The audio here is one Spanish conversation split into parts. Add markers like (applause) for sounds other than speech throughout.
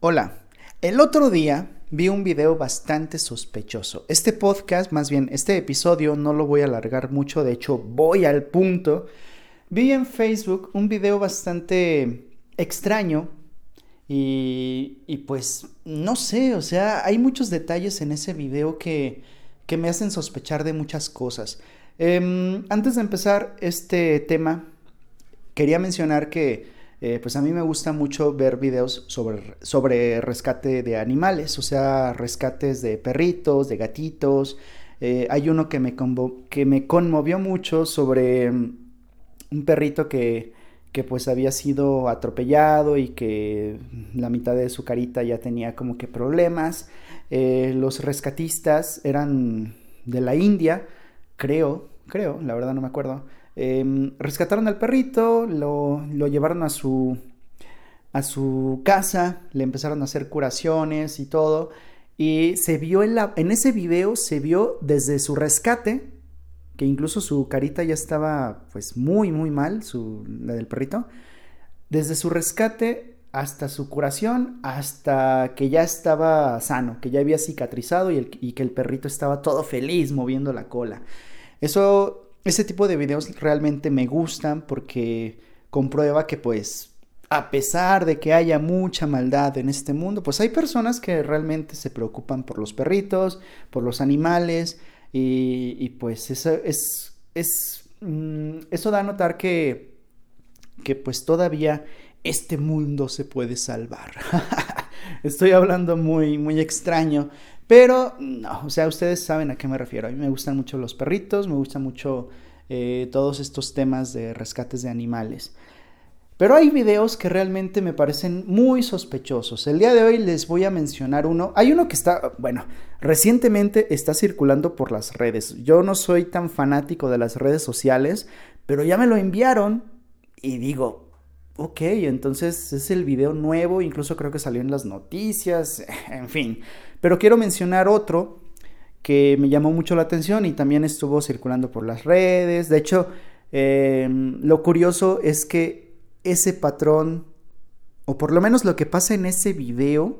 Hola, el otro día vi un video bastante sospechoso. Este podcast, más bien este episodio, no lo voy a alargar mucho, de hecho voy al punto. Vi en Facebook un video bastante extraño y, y pues no sé, o sea, hay muchos detalles en ese video que, que me hacen sospechar de muchas cosas. Em, antes de empezar este tema, quería mencionar que eh, pues a mí me gusta mucho ver videos sobre, sobre rescate de animales, o sea, rescates de perritos, de gatitos. Eh, hay uno que me, que me conmovió mucho sobre mm, un perrito que, que pues había sido atropellado y que la mitad de su carita ya tenía como que problemas. Eh, los rescatistas eran de la India, creo, creo, la verdad no me acuerdo. Em, rescataron al perrito, lo, llevaron a su, a su casa, le empezaron a hacer curaciones y todo. Y se vio en, la, en ese video, se vio desde su rescate, que incluso su carita ya estaba pues muy, muy mal, su, la del perrito. Desde su rescate hasta su curación, hasta que ya estaba sano, que ya había cicatrizado y, y que el perrito estaba todo feliz moviendo la cola. Eso ese tipo de videos realmente me gustan porque comprueba que pues a pesar de que haya mucha maldad en este mundo, pues hay personas que realmente se preocupan por los perritos, por los animales y, pues eso es, es mm, eso da a notar que, que pues todavía este mundo se puede salvar. (laughs) Estoy hablando muy, muy extraño, pero no, o sea, ustedes saben a qué me refiero. A mí me gustan mucho los perritos, me gustan mucho eh, todos estos temas de rescates de animales. Pero hay videos que realmente me parecen muy sospechosos. El día de hoy les voy a mencionar uno. Hay uno que está, bueno, recientemente está circulando por las redes. Yo no soy tan fanático de las redes sociales, pero ya me lo enviaron y digo, ok, entonces es el video nuevo, incluso creo que salió en las noticias, (laughs) en fin. Pero quiero mencionar otro que me llamó mucho la atención y también estuvo circulando por las redes. De hecho, em, lo curioso es que ese patrón, o por lo menos lo que pasa en ese video,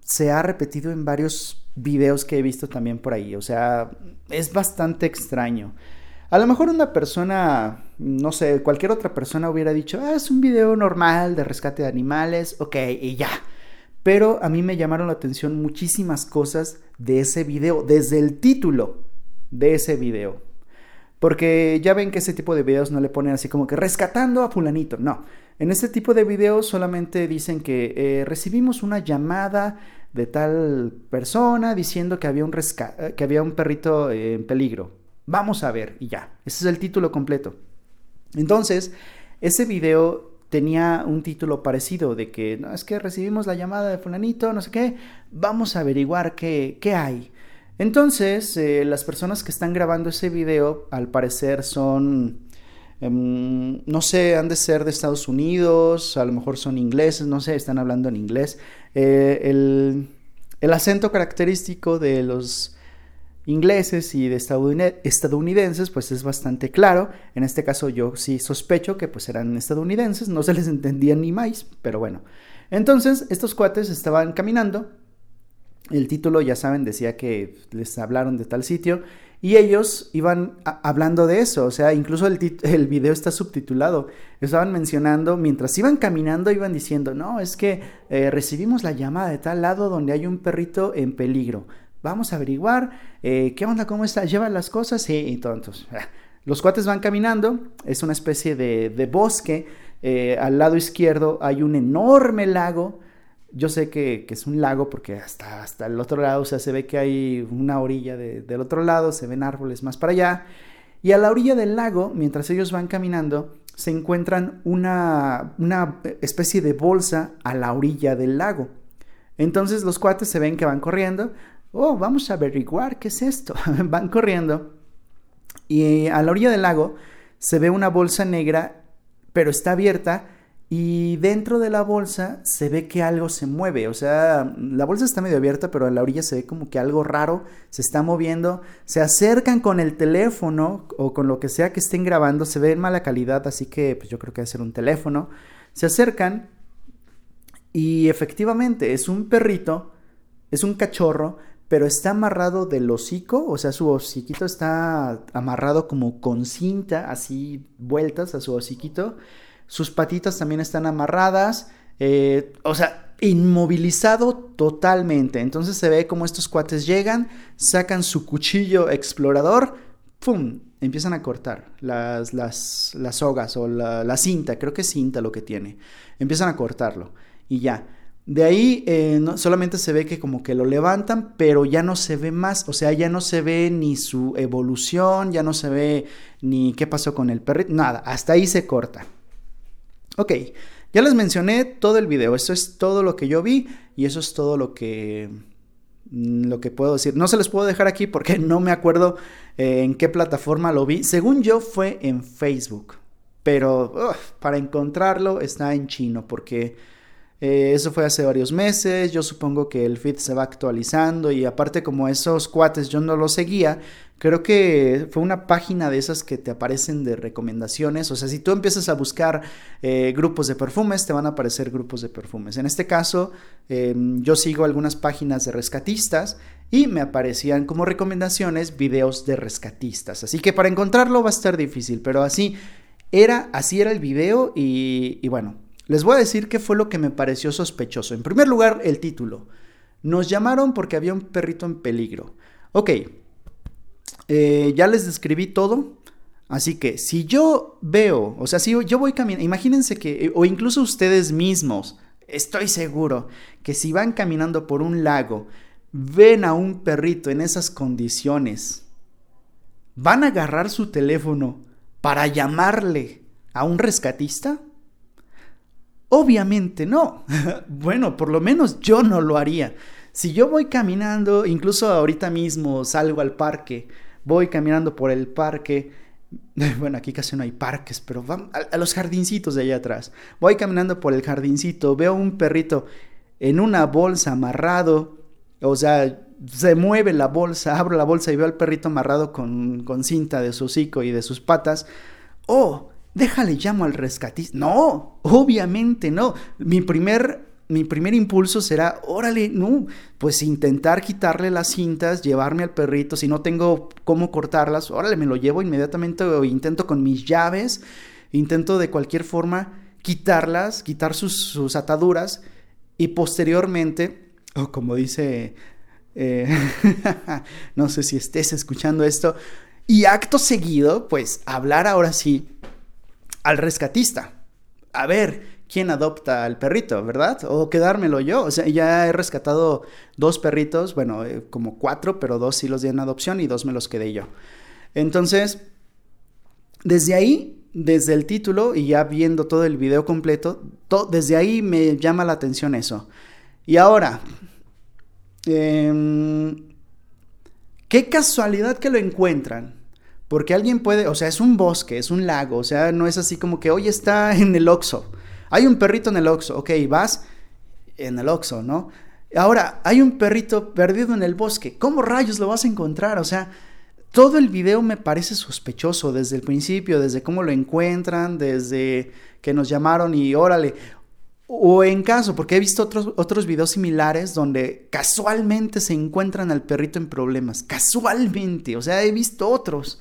se ha repetido en varios videos que he visto también por ahí. O sea, es bastante extraño. A lo mejor una persona, no sé, cualquier otra persona hubiera dicho, ah, es un video normal de rescate de animales, ok, y ya. Pero a mí me llamaron la atención muchísimas cosas de ese video, desde el título de ese video. Porque ya ven que ese tipo de videos no le ponen así como que rescatando a fulanito. No, en este tipo de videos solamente dicen que eh, recibimos una llamada de tal persona diciendo que había un, que había un perrito en peligro. Vamos a ver y ya. Ese es el título completo. Entonces, ese video tenía un título parecido de que, no, es que recibimos la llamada de fulanito, no sé qué, vamos a averiguar qué, qué hay. Entonces, eh, las personas que están grabando ese video, al parecer son, em, no sé, han de ser de Estados Unidos, a lo mejor son ingleses, no sé, están hablando en inglés. Eh, el, el acento característico de los ingleses y de estadounidenses, pues es bastante claro. En este caso yo sí sospecho que pues eran estadounidenses, no se les (laughs) entendía ni más, pero bueno. Entonces estos cuates estaban caminando, el título ya saben decía que les hablaron de tal sitio y ellos iban hablando de eso, o sea, incluso el, el video está subtitulado, estaban mencionando, mientras iban caminando iban diciendo, no, es que eh, recibimos la llamada de tal lado donde hay un perrito en peligro vamos a averiguar, eh, ¿qué onda? ¿Cómo está? ¿Llevan las cosas? Y todo. Entonces, los cuates van caminando, es una especie de, bosque, eh, al lado izquierdo hay un enorme lago, yo sé que, es un lago porque hasta, hasta el otro lado, o sea, se ve que hay una orilla del otro lado, se ven árboles más para allá, y a la orilla del lago, mientras ellos van caminando, se encuentran una, una especie de bolsa a la orilla del lago. Entonces los cuates se ven que van corriendo, oh, vamos a averiguar qué es esto. (laughs) Van corriendo y a la orilla del lago se ve una bolsa negra, pero está abierta y dentro de la bolsa se ve que algo se mueve. O sea, la bolsa está medio abierta, pero a la orilla se ve como que algo raro se está moviendo. Se acercan con el teléfono o con lo que sea que estén grabando. Se ve en mala calidad, así que pues yo creo que debe ser un teléfono. Se acercan Y efectivamente, es un perrito, es un cachorro, pero está amarrado del hocico, o sea, su hociquito está amarrado como con cinta, así vueltas a su hociquito. Sus patitas también están amarradas, eh, o sea, inmovilizado totalmente. Entonces se ve como estos cuates llegan, sacan su cuchillo explorador, ¡pum! Empiezan a cortar las, las, las sogas o la, la cinta, creo que es cinta lo que tiene. Empiezan a cortarlo y ya. De ahí eh, solamente se ve que como que lo levantan, pero ya no se ve más, o sea, ya no se ve ni su evolución, ya no se ve ni qué pasó con el perrito, nada, hasta ahí se corta. Ok, ya les mencioné todo el video, eso es todo lo que yo vi y eso es todo lo que mm, lo que puedo decir. No se les puedo dejar aquí porque no me acuerdo eh, en qué plataforma lo vi. Según yo fue en Facebook, pero para encontrarlo está en chino porque eh, eso fue hace varios meses, yo supongo que el feed se va actualizando y aparte como esos cuates yo no los seguía, creo que fue una página de esas que te aparecen de recomendaciones, o sea, si tú empiezas a buscar eh, grupos de perfumes, te van a aparecer grupos de perfumes. En este caso, em, yo sigo algunas páginas de rescatistas y me aparecían como recomendaciones videos de rescatistas, así que para encontrarlo va a estar difícil, pero así era, así era el video y bueno, les voy a decir qué fue lo que me pareció sospechoso. En primer lugar, el título. Nos llamaron porque había un perrito en peligro. Ok, eh, ya les describí todo. Así que si yo veo, o sea, si yo voy caminando, imagínense que, o incluso ustedes mismos, estoy seguro que si van caminando por un lago, ven a un perrito en esas condiciones, ¿van a agarrar su teléfono para llamarle a un rescatista? Obviamente no. (laughs) bueno, por lo menos yo no lo haría. Si yo voy caminando, incluso ahorita mismo salgo al parque, voy caminando por el parque, (laughs) bueno, aquí casi no hay parques, pero vamos a, los jardincitos de allá atrás. Voy caminando por el jardincito, veo un perrito en una bolsa amarrado, o sea, se mueve la bolsa, abro la bolsa y veo al perrito amarrado con, con cinta de su hocico y de sus patas. Oh, déjale llamo al rescatista. No, obviamente no. Mi primer, mi primer impulso será, órale, no, pues intentar quitarle las cintas, llevarme al perrito, si no tengo cómo cortarlas, órale, me lo llevo inmediatamente o intento con mis llaves, intento de cualquier forma quitarlas, quitar sus, ataduras y posteriormente, o como dice, eh, (laughs) no sé si estés escuchando esto, y acto seguido, pues hablar ahora sí al rescatista. A ver quién adopta al perrito, ¿verdad? O quedármelo yo. O sea, ya he rescatado dos perritos, bueno, eh, como cuatro, pero dos sí los di en adopción y dos me los quedé yo. Entonces, desde ahí, desde el título y ya viendo todo el video completo, desde ahí me llama la atención eso. Y ahora, em, qué casualidad que lo encuentran. Porque alguien puede, o sea, es un bosque, es un lago, o sea, no es así como que hoy está (laughs) en el Oxo. Hay un perrito en el Oxo, ok, vas en el Oxo, ¿no? Ahora, hay un perrito perdido en el bosque. ¿Cómo rayos lo vas a encontrar? O sea, todo el video me parece sospechoso desde el principio, desde cómo lo encuentran, desde que nos llamaron y órale. O en caso, porque he visto otros, otros videos similares donde casualmente se encuentran al perrito en problemas. Casualmente, o sea, he visto otros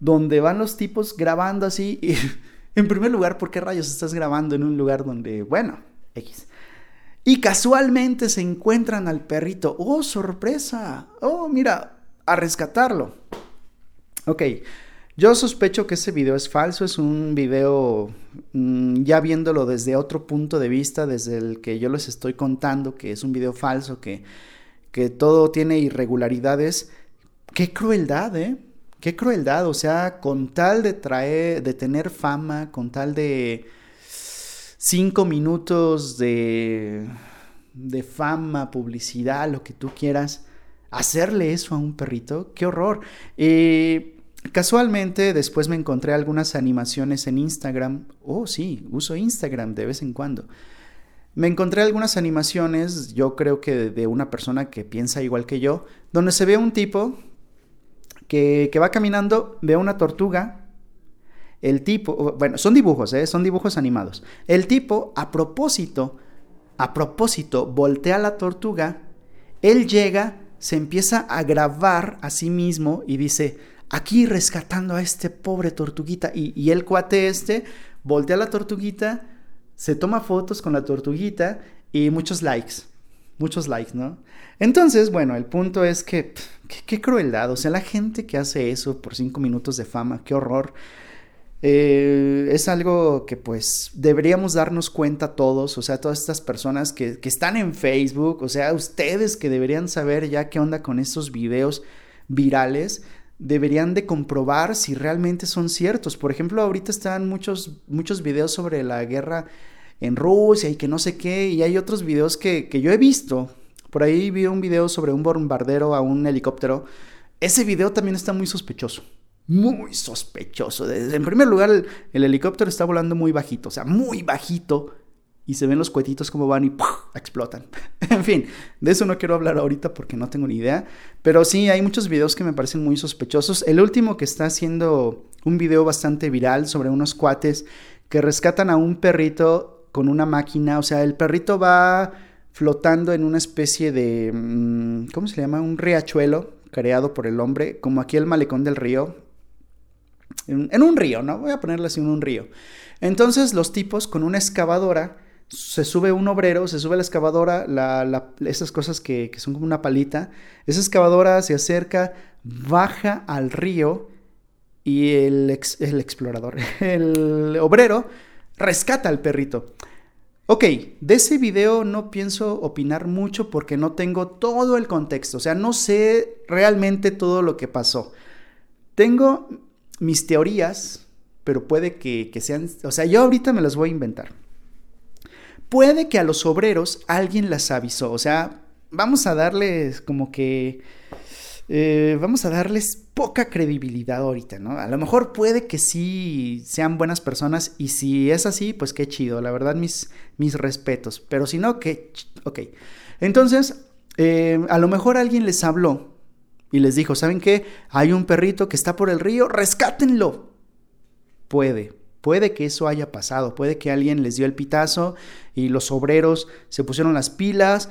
donde van los tipos grabando así. Y, (laughs) en primer lugar, ¿por qué rayos estás grabando en un lugar donde, bueno, X? Y casualmente se encuentran al perrito. ¡Oh, sorpresa! ¡Oh, mira! A rescatarlo. Ok, yo sospecho que ese video es falso, es un video mm, ya viéndolo desde otro punto de vista, desde el que yo les estoy contando, que es un video falso, que, que todo tiene irregularidades. Qué crueldad, ¿eh? Qué crueldad, o sea, con tal de traer, de tener fama, con tal de cinco minutos de, de fama, publicidad, lo que tú quieras, hacerle eso a un perrito, qué horror. Eh, casualmente después me encontré algunas animaciones en Instagram. Oh, sí, uso Instagram de vez en cuando. Me encontré algunas animaciones, yo creo que de una persona que piensa igual que yo, donde se ve un tipo que, va caminando, ve una tortuga. El tipo, bueno, son dibujos, ¿eh? son dibujos animados. El tipo, a propósito, a propósito voltea la tortuga, él llega, se empieza a grabar a sí mismo y dice, aquí rescatando a este pobre tortuguita. Y, el cuate este voltea la tortuguita, se toma fotos con la tortuguita y muchos likes. Muchos likes, ¿no? Entonces, bueno, el punto es que, qué crueldad. O sea, la gente que hace eso por cinco minutos de fama, qué horror. Eh, es algo que pues deberíamos darnos cuenta todos, o sea, todas estas personas que, que, están en Facebook, o sea, ustedes que deberían saber ya qué onda con estos videos virales, deberían de comprobar si realmente son ciertos. Por ejemplo, ahorita están muchos, muchos videos sobre la guerra en Rusia y que no sé qué, y hay otros videos que, que yo he visto. Por ahí vi un video sobre un bombardero a un helicóptero. Ese video también está muy sospechoso. Muy sospechoso. En primer lugar, el, el helicóptero está volando muy bajito, o sea, muy bajito y se ven los cuetitos como van y explotan. (laughs) en fin, de eso no quiero hablar ahorita porque no tengo ni idea. Pero sí, hay muchos videos que me parecen muy sospechosos. El último que está haciendo un video bastante viral sobre unos cuates que rescatan a un perrito con una máquina. O sea, el perrito va flotando en una especie de... Mm, ¿Cómo se llama? Un riachuelo creado por el hombre, como aquí el malecón del río. En, un río, ¿no? Voy a ponerle así en un río. Entonces los tipos con una excavadora se sube un obrero, se sube la excavadora, esas cosas que, son como una palita, esa excavadora se acerca, baja al río y el explorador, (laughs) el obrero, rescata al perrito. Ok, de ese video no pienso opinar mucho porque no tengo todo el contexto, o sea, no sé realmente todo lo que pasó. Tengo mis teorías, pero puede que, que sean, o sea, yo ahorita me las voy a inventar puede que a los obreros alguien las avisó. O sea, vamos a darles como que... Eh, vamos a darles poca credibilidad ahorita, ¿no? A lo mejor puede que sí sean buenas personas y si es así, pues qué chido, la verdad mis, mis respetos, pero si no, que... Ok, entonces, eh, a lo mejor alguien les habló y les dijo, ¿saben qué? Hay un perrito que está por el río, rescátenlo. Puede, Puede que eso haya pasado, puede que alguien les dio el pitazo y los obreros se pusieron las pilas,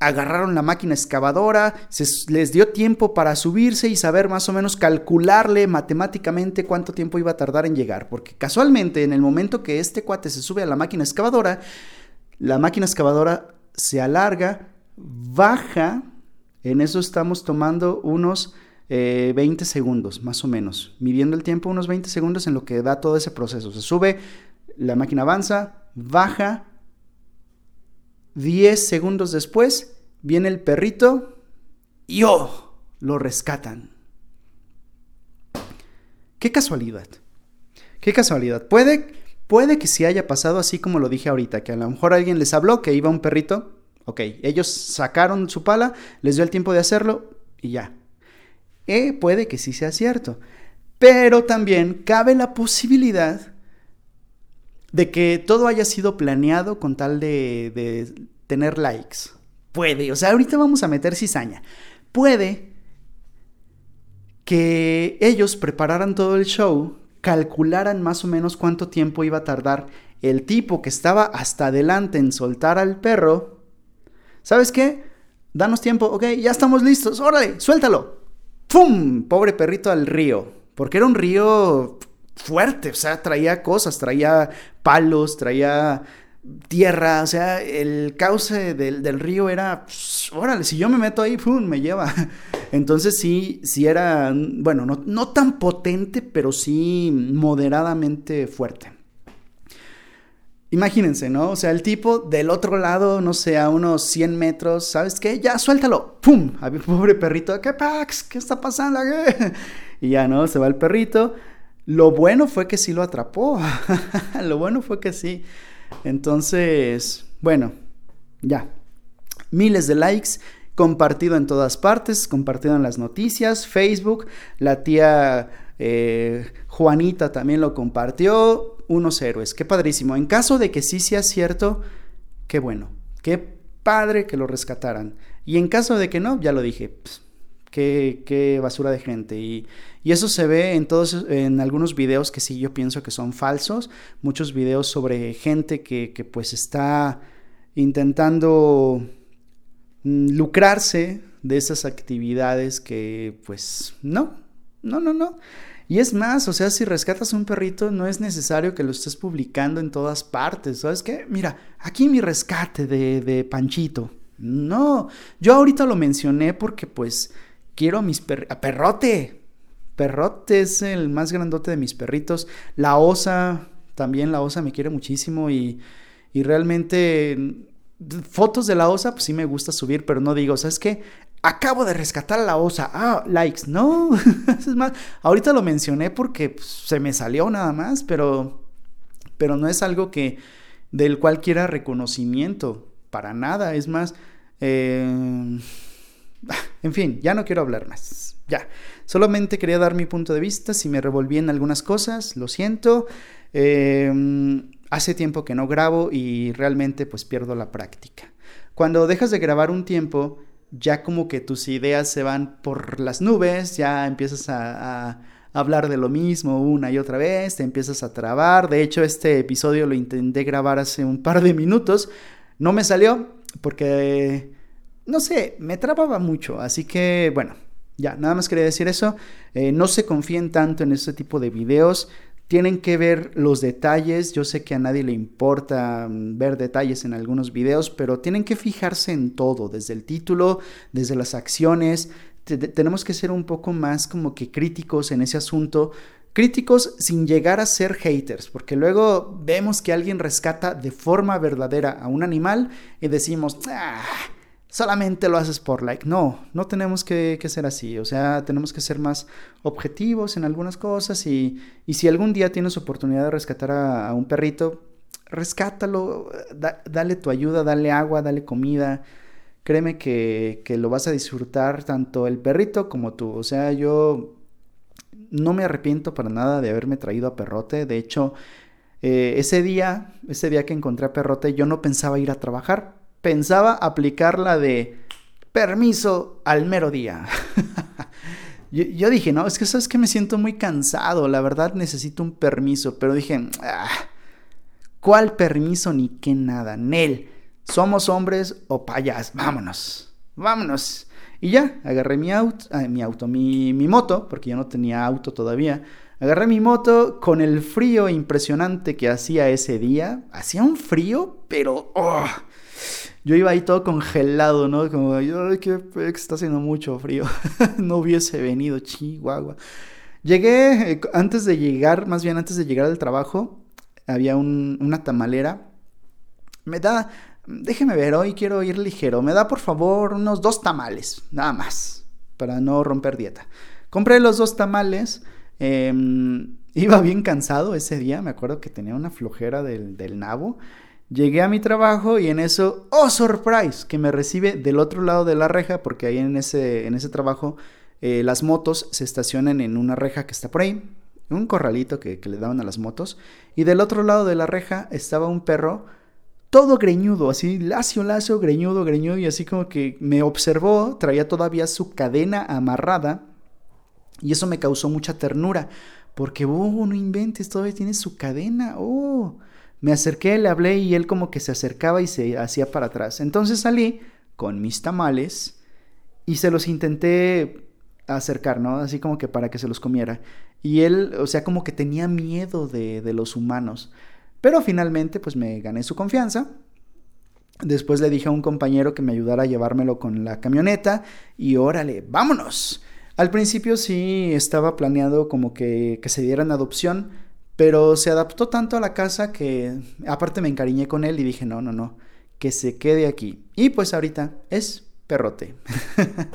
agarraron la máquina excavadora, se les dio tiempo para subirse y saber más o menos calcularle matemáticamente cuánto tiempo iba a tardar en llegar, porque casualmente en el momento que este cuate se sube a la máquina excavadora, la máquina excavadora se alarga, baja, en eso estamos tomando unos 20 eh, segundos, más o menos, midiendo el tiempo unos 20 segundos en lo que da todo ese proceso. Se sube, la máquina avanza, baja, 10 segundos después viene el perrito y ¡oh! Lo rescatan. Qué casualidad. Qué casualidad. Puede, puede que sí haya pasado así como lo dije ahorita, que a lo mejor alguien les habló que iba un perrito. Ok, ellos sacaron su pala, les dio el tiempo de hacerlo y ya, eh, puede que sí sea cierto. Pero también cabe la posibilidad de que todo haya sido planeado con tal de, de tener likes. Puede, o sea, ahorita vamos a meter cizaña. Puede que ellos prepararan todo el show, calcularan más o menos cuánto tiempo iba a tardar el tipo que estaba hasta adelante en soltar al perro. ¿Sabes qué? Danos tiempo, ok, ya estamos listos, órale, suéltalo. ¡Pum! Pobre perrito al río. Porque era un río fuerte, o sea, traía cosas, traía palos, traía tierra, o sea, el cauce del, río era, órale, si yo me meto ahí, ¡pum! me lleva. (laughs) Entonces sí, sí era, bueno, no, no tan potente, pero sí moderadamente fuerte. Imagínense, ¿no? O sea, el tipo del otro lado, no sé, a unos 100 metros, ¿sabes qué? Ya, suéltalo. ¡Pum! A pobre perrito, ¿qué pax? ¿Qué está pasando? (laughs) y ya, ¿no? Se va el perrito. Lo bueno fue que sí lo atrapó. (laughs) lo bueno fue que sí. Entonces, bueno, ya. Miles de likes, compartido en todas partes, compartido en las noticias, Facebook, la tía eh, Juanita también lo compartió, unos héroes. Qué padrísimo. En caso de que sí sea cierto, qué bueno. Qué padre que lo rescataran. Y en caso de que no, ya lo dije. Qué, basura de gente. Y, y, eso se ve en todos, en algunos videos que sí yo pienso que son falsos. Muchos videos sobre gente que, que pues está intentando mm, lucrarse de esas actividades que pues no, no, no, no. Y es más, o sea, si rescatas un perrito, no es necesario que lo estés publicando en todas partes. ¿Sabes qué? Mira, aquí mi rescate de, de Panchito. No, yo ahorita lo mencioné porque pues quiero a mis perritos. Perrote. Perrote es el más grandote de mis perritos. La osa, también la osa me quiere muchísimo y, y realmente fotos de la osa, pues sí me gusta subir, pero no digo, ¿sabes qué? acabo de rescatar a la osa, ah, likes, no, (laughs) es más, ahorita lo mencioné porque pues, se me salió nada más, pero, pero no es algo que, del cual quiera reconocimiento, para nada, es más, eh, (laughs) en fin, ya no quiero hablar más, ya, solamente quería dar mi punto de vista, si me revolví en algunas cosas, lo siento, eh, hace tiempo que no grabo y realmente pues pierdo la práctica. Cuando dejas de grabar un tiempo, ya como que tus ideas se van por las nubes, ya empiezas a, hablar de lo mismo una y otra vez, te empiezas a trabar. De hecho, este episodio lo intenté grabar hace un par de minutos, no me salió porque, no sé, me trababa mucho. Así que, bueno, ya, nada más quería decir eso. Eh, no se confíen tanto en este tipo de videos tienen que ver los detalles. Yo sé que a nadie le importa mm, ver detalles en algunos videos, pero tienen que fijarse en todo, desde el título, desde las acciones. tenemos que ser un poco más como que críticos en ese asunto. Críticos sin llegar a ser haters, porque luego vemos que alguien rescata de forma verdadera a un animal y decimos, ah, solamente lo haces por like. No, no tenemos que, ser así. O sea, tenemos que ser más objetivos en algunas cosas y, si algún día tienes oportunidad de rescatar a, un perrito, rescátalo, dale tu ayuda, dale agua, dale comida. Créeme que, que lo vas a disfrutar tanto el perrito como tú. O sea, yo no me arrepiento para nada de haberme traído a Perrote. De hecho, eh, ese día, ese día que encontré a Perrote, yo no pensaba ir a trabajar pensaba aplicar la de permiso al mero día. (laughs) yo, dije, no, es que sabes que me siento muy cansado, la verdad necesito un permiso, pero dije, ah, ¿cuál permiso ni qué nada? Nel, somos hombres o payas, vámonos, vámonos. Y ya, agarré mi auto, mi auto, mi, mi moto, porque yo no tenía auto todavía. Agarré mi moto con el frío impresionante que hacía ese día. Hacía un frío, pero... Oh, yo iba ahí todo congelado, ¿no? Como, ay, qué está haciendo mucho frío. (laughs) no hubiese venido, chihuahua. Llegué, eh, antes de llegar, más bien antes de llegar al trabajo, había una tamalera. Me da, déjeme ver, hoy quiero ir ligero. Me da por favor unos dos tamales, nada más, para no romper dieta. Compré los dos tamales. Em, (laughs) iba bien cansado ese día, me acuerdo que tenía una flojera del, del nabo. Llegué a mi trabajo y en eso, ¡oh, surprise! Que me recibe del otro lado de la reja, porque ahí en ese, en ese trabajo eh, las motos se estacionan en una reja que está por ahí, un corralito que, que le daban a las motos. Y del otro lado de la reja estaba un perro todo greñudo, así lacio, lacio, greñudo, greñudo, y así como que me observó, traía todavía su cadena amarrada, y eso me causó mucha ternura, porque, oh, no inventes, todavía tiene su cadena, oh. Me acerqué, le hablé y él como que se acercaba y se hacía para atrás. Entonces salí con mis tamales y se los intenté acercar, ¿no? Así como que para que se los comiera. Y él, o sea, como que tenía miedo de, de los humanos. Pero finalmente, pues me gané su confianza. Después le dije a un compañero que me ayudara a llevármelo con la camioneta y órale, vámonos. Al principio sí estaba planeado como que, que se dieran adopción, pero se adaptó tanto a la casa que aparte me encariñé con él y dije, no, no, no, que se quede aquí. Y pues ahorita es perrote. (laughs)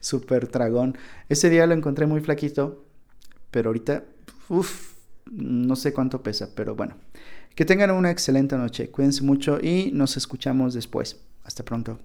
Super dragón. Ese día lo encontré muy flaquito, pero ahorita, uff, no sé cuánto pesa, pero bueno. Que tengan una excelente noche. Cuídense mucho y nos escuchamos después. Hasta pronto.